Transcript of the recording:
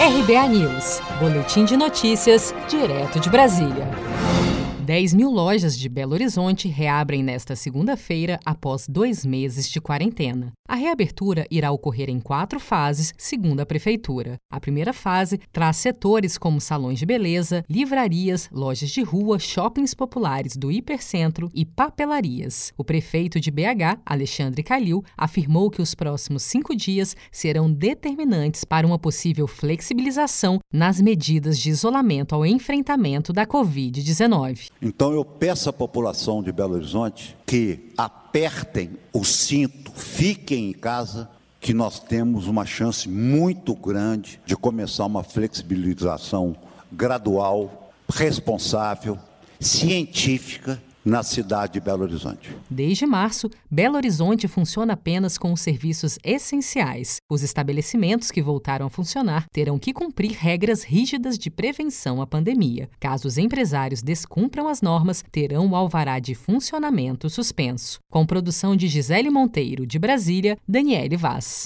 RBA News, Boletim de Notícias, direto de Brasília. 10 mil lojas de Belo Horizonte reabrem nesta segunda-feira após dois meses de quarentena. A reabertura irá ocorrer em quatro fases, segundo a Prefeitura. A primeira fase traz setores como salões de beleza, livrarias, lojas de rua, shoppings populares do hipercentro e papelarias. O prefeito de BH, Alexandre Calil, afirmou que os próximos cinco dias serão determinantes para uma possível flexibilização nas medidas de isolamento ao enfrentamento da Covid-19. Então eu peço à população de Belo Horizonte que apertem o cinto, fiquem em casa, que nós temos uma chance muito grande de começar uma flexibilização gradual, responsável, científica na cidade de Belo Horizonte. Desde março, Belo Horizonte funciona apenas com os serviços essenciais. Os estabelecimentos que voltaram a funcionar terão que cumprir regras rígidas de prevenção à pandemia. Caso os empresários descumpram as normas, terão o alvará de funcionamento suspenso. Com produção de Gisele Monteiro, de Brasília, Daniele Vaz.